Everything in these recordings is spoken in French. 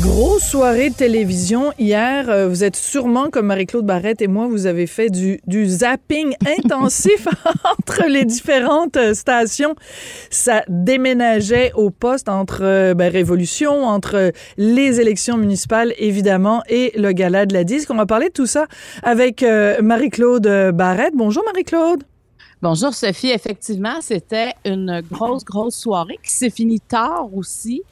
Grosse soirée de télévision hier. Euh, Vous êtes sûrement, comme Marie-Claude Barrette et moi, vous avez fait du, du zapping intensif entre les différentes euh, stations. Ça déménageait au poste entre euh, ben, Révolution, entre les élections municipales, évidemment, et le gala de la disque. On va parler de tout ça avec euh, Marie-Claude Barrette. Bonjour, Marie-Claude. Bonjour Sophie, effectivement, c'était une grosse, grosse soirée qui s'est finie tard aussi.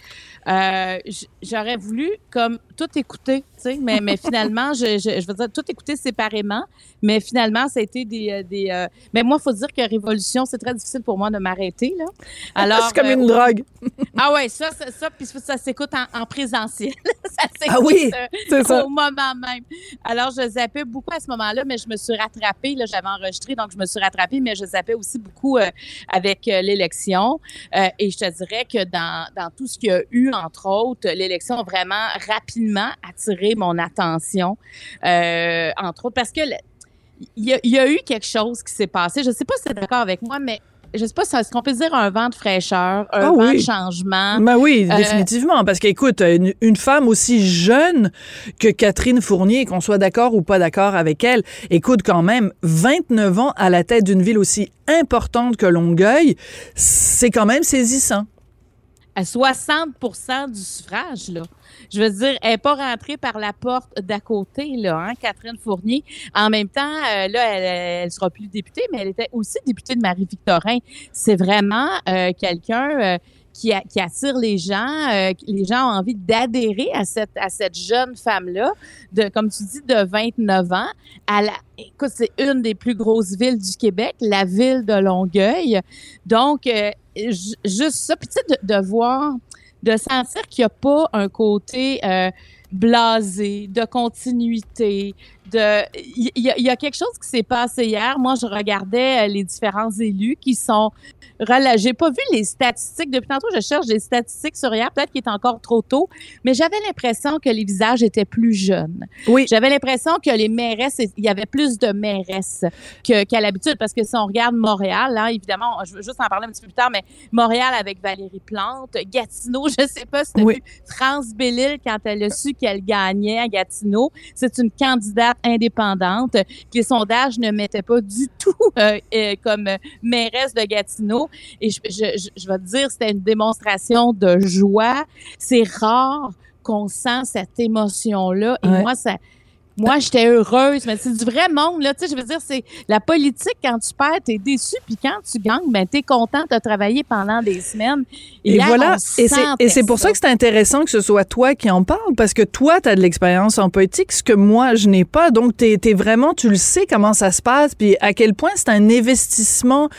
Euh, J'aurais voulu comme tout écouter, tu sais, mais, mais finalement, je, je, je veux dire tout écouter séparément, mais finalement, ça a été des... euh, des euh, Mais moi, il faut dire que Révolution, c'est très difficile pour moi de m'arrêter, là. Alors, C'est comme une drogue. Ah ouais, ça, ça, ça puis ça s'écoute en, en présentiel. ça s'écoute Ah oui, c'est ça. au moment même. Alors, je zappais beaucoup à ce moment-là, mais je me suis rattrapée. Là, j'avais enregistré, donc je me suis rattrapée, mais je zappais aussi beaucoup avec l'élection. Et je te dirais que dans, dans tout ce qu'il y a eu, entre autres, l'élection a vraiment rapidement attiré mon attention, euh, entre autres, parce que il y, a, il y a eu quelque chose qui s'est passé. Je ne sais pas si tu es d'accord avec moi, mais je ne sais pas si est-ce qu'on peut dire un vent de fraîcheur, un Ah vent oui. de changement? Ben oui, Euh, définitivement. Parce qu'écoute, une, une femme aussi jeune que Catherine Fournier, qu'on soit d'accord ou pas d'accord avec elle, écoute quand même, 29 ans à la tête d'une ville aussi importante que Longueuil, c'est quand même saisissant. À 60% du suffrage, là. Je veux dire, elle n'est pas rentrée par la porte d'à côté, là, hein, Catherine Fournier. En même temps, euh, là, elle, elle sera plus députée, mais elle était aussi députée de Marie-Victorin. C'est vraiment euh, quelqu'un euh, qui, attire les gens. euh, les gens ont envie d'adhérer à cette, à cette jeune femme-là, de, comme tu dis, de 29 ans. À écoute, c'est une des plus grosses villes du Québec, la ville de Longueuil. Donc, euh, ju- juste ça. Puis, tu sais, de, voir, de sentir qu'il n'y a pas un côté euh, blasé, de continuité, de... Il y, a- quelque chose qui s'est passé hier. Moi, je regardais les différents élus qui sont relâchés. J'ai pas vu les statistiques. Depuis tantôt, je cherche des statistiques sur hier. Peut-être qu'il est encore trop tôt, mais j'avais l'impression que les visages étaient plus jeunes. Oui. J'avais l'impression que les mairesses, il y avait plus de mairesses qu'à l'habitude, parce que si on regarde Montréal, là, évidemment, je veux juste en parler un petit peu plus tard, mais Montréal avec Valérie Plante, Gatineau, je sais pas si tu as Oui. vu France Bellil quand elle a su qu'elle gagnait à Gatineau. C'est une candidate indépendante que les sondages ne mettaient pas du tout euh, euh, comme mairesse de Gatineau. Et je, je, je, vais te dire, c'était une démonstration de joie. C'est rare qu'on sent cette émotion-là. Et Ouais. moi, ça... Moi, j'étais heureuse, mais c'est du vrai monde, là. Tu sais, je veux dire, c'est la politique, quand tu perds, t'es déçu, puis quand tu gagnes, ben, t'es content de travailler pendant des semaines. Et voilà, et c'est, pour ça que c'est intéressant que ce soit toi qui en parle, parce que toi, tu as de l'expérience en politique, ce que moi, je n'ai pas. Donc, tu es, vraiment, tu le sais comment ça se passe, puis à quel point c'est un investissement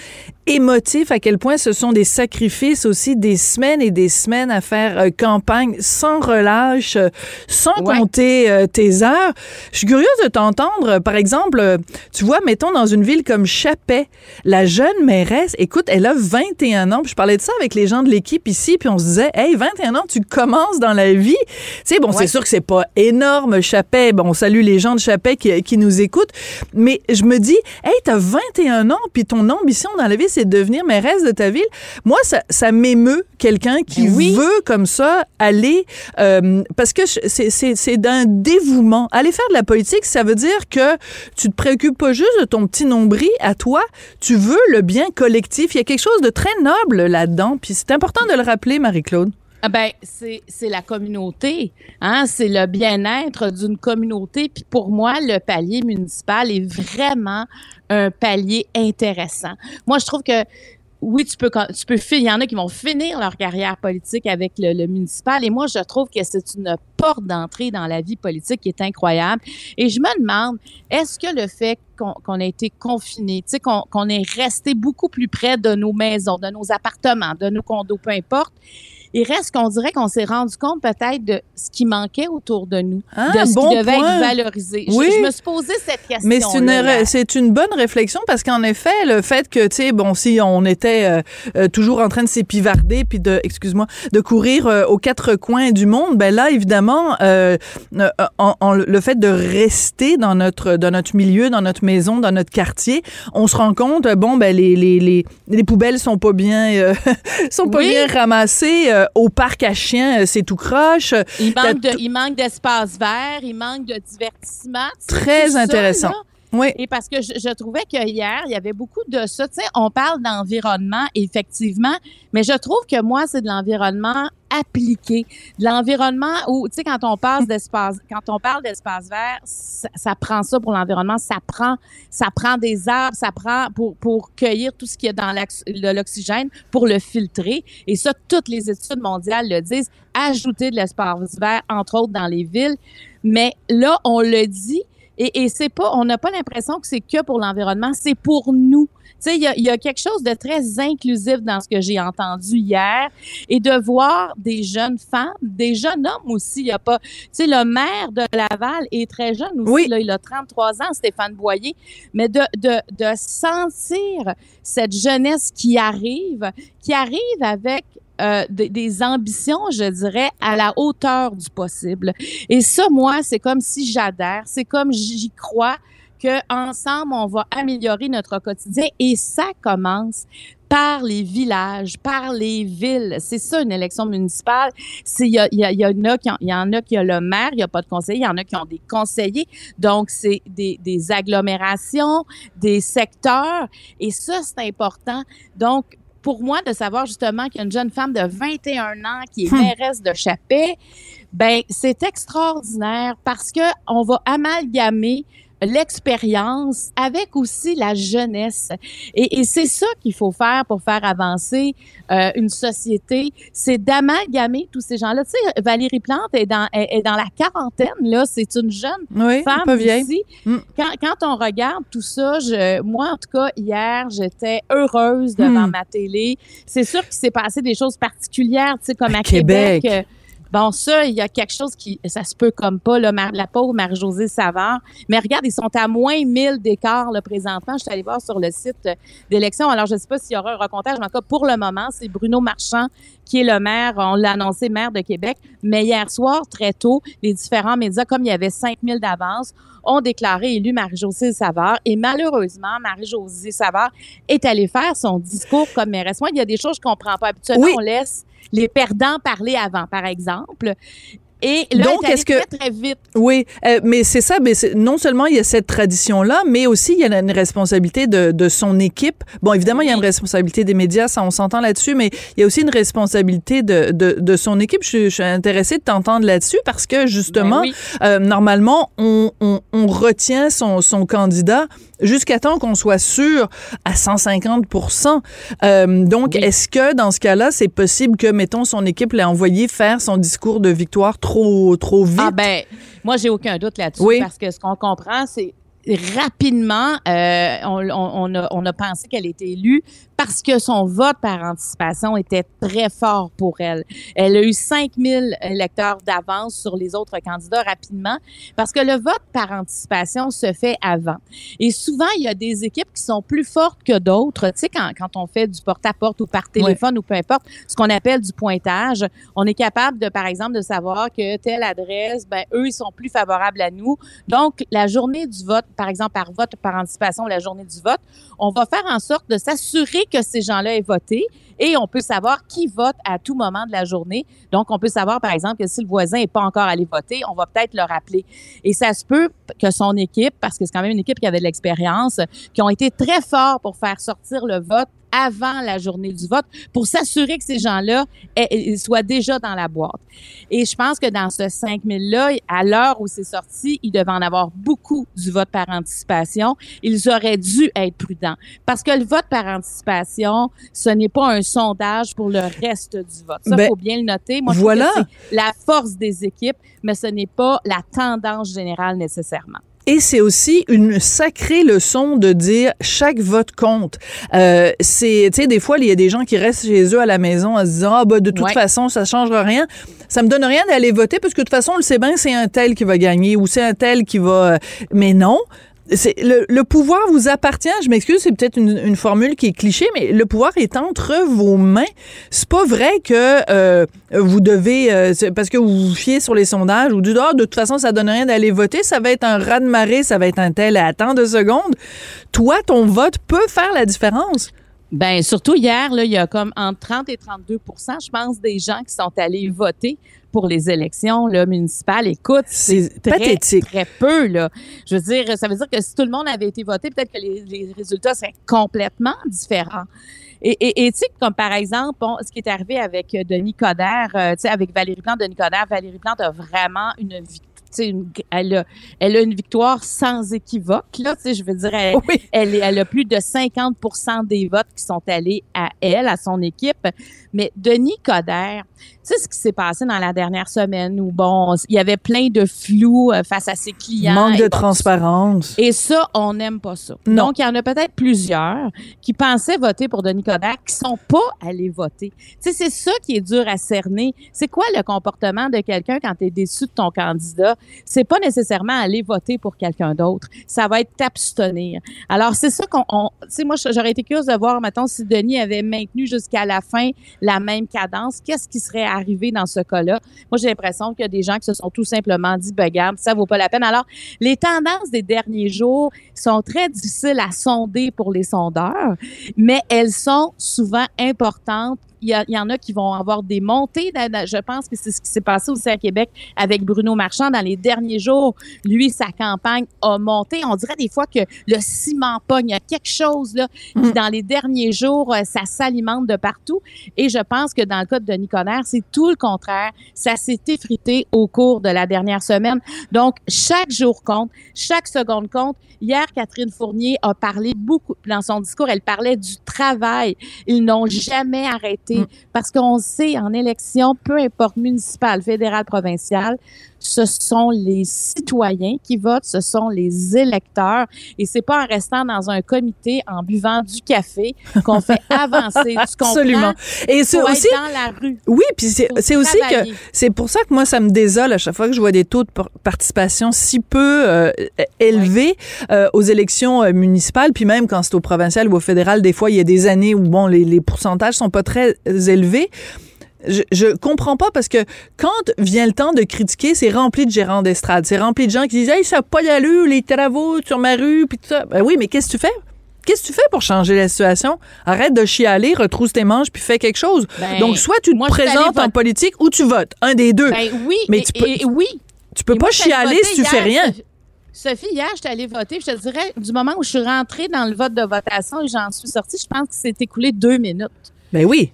émotif, à quel point ce sont des sacrifices aussi, des semaines et des semaines à faire euh, campagne sans relâche, euh, sans Ouais. compter euh, tes heures. Je suis curieuse de t'entendre. Par exemple, tu vois, mettons dans une ville comme Chapet, la jeune mairesse, écoute, elle a 21 ans. Puis je parlais de ça avec les gens de l'équipe ici, puis on se disait, hey, 21 ans, tu commences dans la vie. Tu sais, bon, c'est sûr que c'est pas énorme, Chapet. Bon, on salue les gens de Chapet qui, qui nous écoutent. Mais je me dis, hey, t'as 21 ans, puis ton ambition dans la vie, c'est de devenir mairesse de ta ville. Moi, ça, ça m'émeut quelqu'un qui Ben oui. veut comme ça aller, euh, parce que je- c'est- c'est c'est d'un dévouement. Aller faire de la politique, ça veut dire que tu te préoccupes pas juste de ton petit nombril à toi, tu veux le bien collectif. Il y a quelque chose de très noble là-dedans, puis c'est important de le rappeler, Marie-Claude. Ah ben, c'est la communauté, hein, c'est le bien-être d'une communauté. Puis pour moi, le palier municipal est vraiment un palier intéressant. Moi, je trouve que oui, tu peux, tu peux il y en a qui vont finir leur carrière politique avec le, municipal. Et moi, je trouve que c'est une porte d'entrée dans la vie politique qui est incroyable. Et je me demande, est-ce que le fait qu'on qu'on a été confiné, tu sais, qu'on est resté beaucoup plus près de nos maisons, de nos appartements, de nos condos, peu importe, il reste qu'on dirait qu'on s'est rendu compte peut-être de ce qui manquait autour de nous, Ah, de ce bon qui devait point. être valorisé. Oui. Je, me suis posé cette question. Mais c'est une, ré- c'est une bonne réflexion parce qu'en effet, le fait que, tu sais, bon, si on était euh, euh, toujours en train de s'épivarder puis de, excuse-moi, de courir euh, aux quatre coins du monde, ben là, évidemment, en, en- le fait de rester dans notre, dans notre milieu, dans notre maison, dans notre quartier, on se rend compte, bon, ben les, les, les, les poubelles sont pas bien, sont pas Oui. bien ramassées. Euh, au parc à chiens, euh, c'est tout croche. Il manque, de, tout- il manque d'espace vert, il manque de divertissement. Très ça, intéressant. Oui. Et parce que je, je trouvais que hier, il y avait beaucoup de ça. Tu sais, on parle d'environnement, effectivement, mais je trouve que moi, c'est de l'environnement appliqué, de l'environnement où, tu sais, quand on passe d'espace, quand on parle d'espace vert, ça, ça prend ça pour l'environnement, ça prend, ça prend des arbres, ça prend pour pour cueillir tout ce qui est dans l'ax- de l'oxygène, pour le filtrer. Et ça, toutes les études mondiales le disent. Ajouter de l'espace vert, entre autres dans les villes. Mais là, on le dit, et, et c'est pas, on n'a pas l'impression que c'est que pour l'environnement, c'est pour nous. Tu sais, il y a, y a quelque chose de très inclusif dans ce que j'ai entendu hier et de voir des jeunes femmes, des jeunes hommes aussi. Il y a pas, tu sais, le maire de Laval est très jeune aussi. Oui. Là, il a 33 ans, Stéphane Boyer. Mais de, de, de sentir cette jeunesse qui arrive, qui arrive avec euh, des, des ambitions, je dirais, à la hauteur du possible. Et ça, moi, c'est comme si j'adhère, c'est comme j'y crois que ensemble on va améliorer notre quotidien et ça commence par les villages, par les villes. C'est ça une élection municipale. Il y, a, a, en a qui ont- y en a qui ont le maire, il y a pas de conseiller, il y en a qui ont des conseillers. Donc c'est des, des agglomérations, des secteurs et ça c'est important. Donc pour moi de savoir justement qu'il y a une jeune femme de 21 ans qui est Hmm. mairesse de Chapet, ben c'est extraordinaire parce que on va amalgamer l'expérience avec aussi la jeunesse. Et, et c'est ça qu'il faut faire pour faire avancer euh, une société, c'est d'amalgamer tous ces gens-là. Tu sais, Valérie Plante est dans, est, est dans la quarantaine, là, c'est une jeune Oui, femme pas vieille. aussi. Mm. Quand, quand on regarde tout ça, je, moi, en tout cas, hier, j'étais heureuse devant Mm. ma télé. C'est sûr qu'il s'est passé des choses particulières, tu sais, comme À à, Québec. Québec. Bon, ça, il y a quelque chose qui, ça se peut comme pas, là, la pauvre Marie-Josée Savard. Mais regarde, ils sont à moins 1000 d'écart, là, présentement. Je suis allée voir sur le site d'élection. Alors, je ne sais pas s'il y aura un recomptage, mais pour le moment, c'est Bruno Marchand qui est le maire, on l'a annoncé maire de Québec. Mais hier soir, très tôt, les différents médias, comme il y avait 5000 d'avance, ont déclaré élu Marie-Josée Savard. Et malheureusement, Marie-Josée Savard est allée faire son discours comme mairesse. Moi, il y a des choses que je comprends pas. Habituellement, Oui. on laisse les perdants parler avant, par exemple. Et là, Donc, est est-ce que- très, très vite. Oui, euh, mais c'est ça. Mais non seulement il y a cette tradition-là, mais aussi il y a une responsabilité de, de son équipe. Bon, évidemment, il y a une responsabilité des médias, ça on s'entend là-dessus, mais il y a aussi une responsabilité de, de, de son équipe. Je, je suis intéressée de t'entendre là-dessus parce que justement, Ben oui. euh, normalement, on, on, on retient son, son candidat jusqu'à temps qu'on soit sûr à 150% euh, Donc, Oui. est-ce que dans ce cas-là, c'est possible que, mettons, son équipe l'ait envoyé faire son discours de victoire trop, trop vite? Ah ben, moi, j'ai aucun doute là-dessus Oui. parce que ce qu'on comprend, c'est rapidement, euh, on, on- on a, on a pensé qu'elle était élue parce que son vote par anticipation était très fort pour elle. Elle a eu 5000 électeurs d'avance sur les autres candidats rapidement parce que le vote par anticipation se fait avant. Et souvent, il y a des équipes qui sont plus fortes que d'autres. Tu sais, quand, quand on fait du porte-à-porte ou par téléphone ou peu importe, ce qu'on appelle du pointage, on est capable de, par exemple, de savoir que telle adresse, ben, eux, ils sont plus favorables à nous. Donc, la journée du vote, par exemple, par vote par anticipation, la journée du vote, on va faire en sorte de s'assurer que ces gens-là aient voté et on peut savoir qui vote à tout moment de la journée. Donc, on peut savoir, par exemple, que si le voisin n'est pas encore allé voter, on va peut-être le rappeler. Et ça se peut que son équipe, parce que c'est quand même une équipe qui avait de l'expérience, qui ont été très forts pour faire sortir le vote avant la journée du vote pour s'assurer que ces gens-là aient- aient- soient déjà dans la boîte. Et je pense que dans ce 5000-là, à l'heure où c'est sorti, il devait en avoir beaucoup du vote par anticipation. Ils auraient dû être prudents. Parce que le vote par anticipation, ce n'est pas un sondage pour le reste du vote. Ça, il Ben, faut bien le noter. Moi, je voilà. trouve que c'est la force des équipes, mais ce n'est pas la tendance générale nécessairement. Et c'est aussi une sacrée leçon de dire chaque vote compte. Euh, c'est, tu sais, des fois, il y a des gens qui restent chez eux à la maison en se disant, ah, bah, de toute Ouais. façon, ça changera rien. Ça me donne rien d'aller voter parce que de toute façon, on le sait bien, c'est un tel qui va gagner ou c'est un tel qui va. euh, Mais non. Le, le pouvoir vous appartient. Je m'excuse, c'est peut-être une, une formule qui est cliché, mais le pouvoir est entre vos mains. C'est pas vrai que euh, vous devez, euh, parce que vous vous fiez sur les sondages ou du ah, de toute façon, ça donne rien d'aller voter, ça va être un raz-de-marée, ça va être un tel à tant de secondes. Toi, ton vote peut faire la différence. Ben surtout hier, là, il y a comme entre 30 et 32% je pense, des gens qui sont allés voter pour les élections là, municipales. Écoute, C'est très, pathétique. très peu. Là. Je veux dire, ça veut dire que si tout le monde avait été voté, peut-être que les, les résultats seraient complètement différents. Et et- et tu sais, comme par exemple, bon, ce qui est arrivé avec euh, Denis Coderre, euh, tu sais, avec Valérie Plante, Denis Coderre, Valérie Plante a vraiment une victoire. Une, elle, a, elle a une victoire sans équivoque. Là, je veux dire, elle, Oui. elle, elle a plus de 50% des votes qui sont allés à elle, à son équipe. Mais Denis Coderre, tu sais ce qui s'est passé dans la dernière semaine où, bon, il y avait plein de flou euh, face à ses clients. Manque de transparence. et ça, on n'aime pas ça. Non. Donc, il y en a peut-être plusieurs qui pensaient voter pour Denis Coderre qui sont pas allés voter. Tu sais, c'est ça qui est dur à cerner. C'est quoi le comportement de quelqu'un quand tu es déçu de ton candidat? C'est pas nécessairement aller voter pour quelqu'un d'autre. Ça va être t'abstenir. Alors, c'est ça qu'on... on- Tu sais, moi, j'aurais été curieuse de voir, maintenant si Denis avait maintenu jusqu'à la fin la même cadence. Qu'est-ce qui serait arrivé dans ce cas-là? Moi, j'ai l'impression qu'il y a des gens qui se sont tout simplement dit, ben, regarde, ça vaut pas la peine. Alors, les tendances des derniers jours sont très difficiles à sonder pour les sondeurs, mais elles sont souvent importantes. Il y, en a qui vont avoir des montées. Je pense que c'est ce qui s'est passé aussi à Québec avec Bruno Marchand dans les derniers jours. Lui, sa campagne a monté. On dirait des fois que le ciment pogne. Il y a quelque chose là qui, dans les derniers jours, euh, ça s'alimente de partout. Et je pense que dans le cas de Denis Coderre, c'est tout le contraire. Ça s'est effrité au cours de la dernière semaine. Donc, chaque jour compte, chaque seconde compte. Hier, Catherine Fournier a parlé beaucoup, dans son discours, elle parlait du travail. Ils n'ont jamais arrêté parce qu'on sait, en élection, peu importe municipale, fédérale, provinciale, ce sont les citoyens qui votent, ce sont les électeurs. Et c'est pas en restant dans un comité, en buvant du café, qu'on fait avancer. Tu? Absolument. Et c'est aussi, dans la rue. oui, puis c'est aussi que c'est pour ça que moi ça me désole à chaque fois que je vois des taux de par- participation si peu euh, élevés euh, aux élections euh, municipales, puis même quand c'est au provincial ou au fédéral, des fois il y a des années où bon les, les pourcentages sont pas très élevés. Je, je comprends pas parce que quand vient le temps de critiquer, c'est rempli de gérants d'estrade, c'est rempli de gens qui disent hey ça a pas d'allure les travaux sur ma rue puis tout ça. Ben oui, mais qu'est-ce que tu fais? Qu'est-ce que tu fais pour changer la situation? Arrête de chialer, retrousse tes manches, puis fais quelque chose. Ben, Donc, soit tu te moi, présentes en politique ou tu votes. Un des deux. Ben oui, Mais et- tu peux- et- oui. tu peux pas moi, chialer si tu voter fais hier, rien. Sophie- hier, j'étais allée voter. Je te dirais, du moment où je suis rentrée dans le vote de votation et j'en suis sortie, je pense que c'est écoulé deux minutes. Ben oui.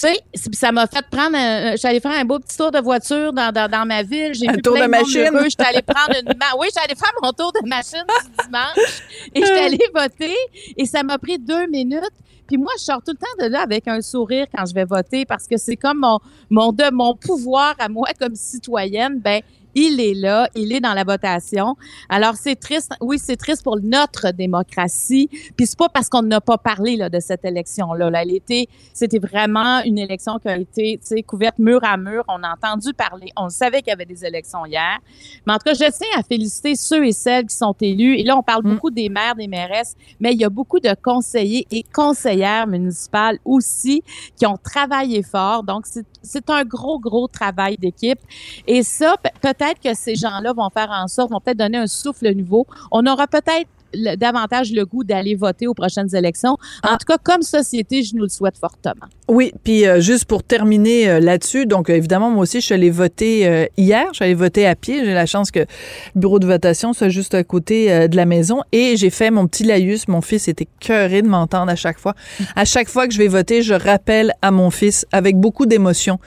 Tu sais, ça m'a fait prendre. un- J'allais faire un beau petit tour de voiture dans, dans, dans ma ville. J'ai Un vu tour plein de machine. J'étais allée prendre une. Oui, j'allais faire mon tour de machine du dimanche. Et j'étais allée voter. Et ça m'a pris deux minutes. Puis moi, je sors tout le temps de là avec un sourire quand je vais voter parce que c'est comme mon, mon, de, mon pouvoir à moi comme citoyenne. Ben, il est là, il est dans la votation. Alors, c'est triste. Oui, c'est triste pour notre démocratie. Puis c'est pas parce qu'on n'a pas parlé là, de cette élection-là. Là. Était, c'était vraiment une élection qui a été couverte mur à mur. On a entendu parler. On savait qu'il y avait des élections hier. Mais en tout cas, je tiens à féliciter ceux et celles qui sont élus. Et là, on parle Mm. beaucoup des maires, des mairesses, mais il y a beaucoup de conseillers et conseillères municipales aussi qui ont travaillé fort. Donc, c'est- c'est un gros, gros travail d'équipe. Et ça, pe- peut-être que ces gens-là vont faire en sorte, vont peut-être donner un souffle nouveau. On aura peut-être davantage le goût d'aller voter aux prochaines élections. En tout cas, comme société, je nous le souhaite fortement. Oui, puis euh, juste pour terminer euh, là-dessus, donc euh, évidemment, moi aussi, je suis allée voter hier. Je suis allée voter à pied. J'ai la chance que le bureau de votation soit juste à côté de la maison. Et j'ai fait mon petit laïus. Mon fils était cœuré de m'entendre à chaque fois. À chaque fois que je vais voter, je rappelle à mon fils, avec beaucoup d'émotion,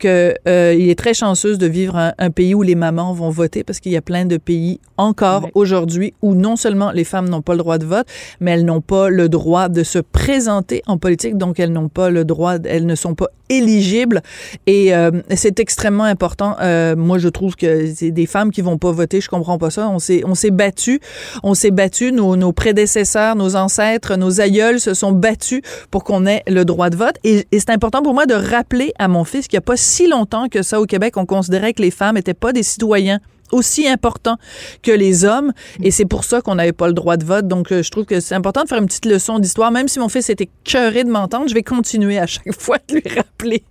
que euh, est très chanceux de vivre un, un pays où les mamans vont voter parce qu'il y a plein de pays encore Oui. aujourd'hui où non seulement les femmes n'ont pas le droit de vote, mais elles n'ont pas le droit de se présenter en politique, donc elles n'ont pas le droit, elles ne sont pas éligibles. Et euh, c'est extrêmement important. Euh, moi, je trouve que c'est des femmes qui vont pas voter. Je comprends pas ça. On s'est, on s'est battu, on s'est battu. Nos, nos prédécesseurs, nos ancêtres, nos aïeuls se sont battus pour qu'on ait le droit de vote. Et, et c'est important pour moi de rappeler à mon fils qu'il n'y a pas si longtemps que ça au Québec, on considérait que les femmes n'étaient pas des citoyens aussi importants que les hommes et c'est pour ça qu'on n'avait pas le droit de vote donc euh, je trouve que c'est important de faire une petite leçon d'histoire même si mon fils était cœuré de m'entendre je vais continuer à chaque fois de lui rappeler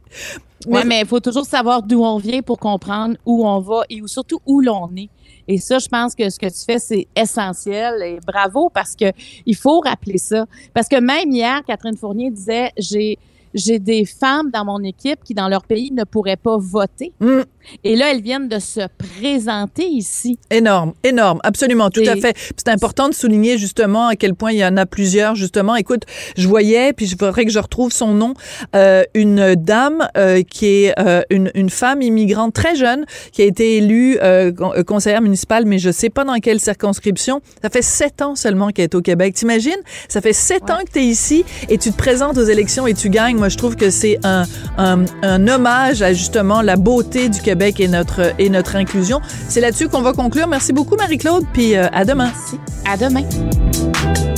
Oui, mais il faut toujours savoir d'où on vient pour comprendre où on va et où, surtout où l'on est. Et ça, je pense que ce que tu fais, c'est essentiel. Et bravo parce que il faut rappeler ça. Parce que même hier, Catherine Fournier disait, j'ai j'ai des femmes dans mon équipe qui, dans leur pays, ne pourraient pas voter. Mm. Et là, elles viennent de se présenter ici. Énorme, énorme, absolument, tout à fait. C'est important de souligner justement à quel point il y en a plusieurs, justement. Écoute, je voyais, puis je voudrais que je retrouve son nom, euh, une dame euh, qui est euh, une, une femme immigrante très jeune, qui a été élue con- conseillère municipale, mais je sais pas dans quelle circonscription. Ça fait sept ans seulement qu'elle est au Québec. T'imagines? Ça fait sept Ouais. ans que tu es ici et tu te présentes aux élections et tu gagnes. Moi, je trouve que c'est un, un, hommage à justement la beauté du Québec et notre, et notre inclusion. C'est là-dessus qu'on va conclure. Merci beaucoup, Marie-Claude, puis euh, à demain. Merci. À demain.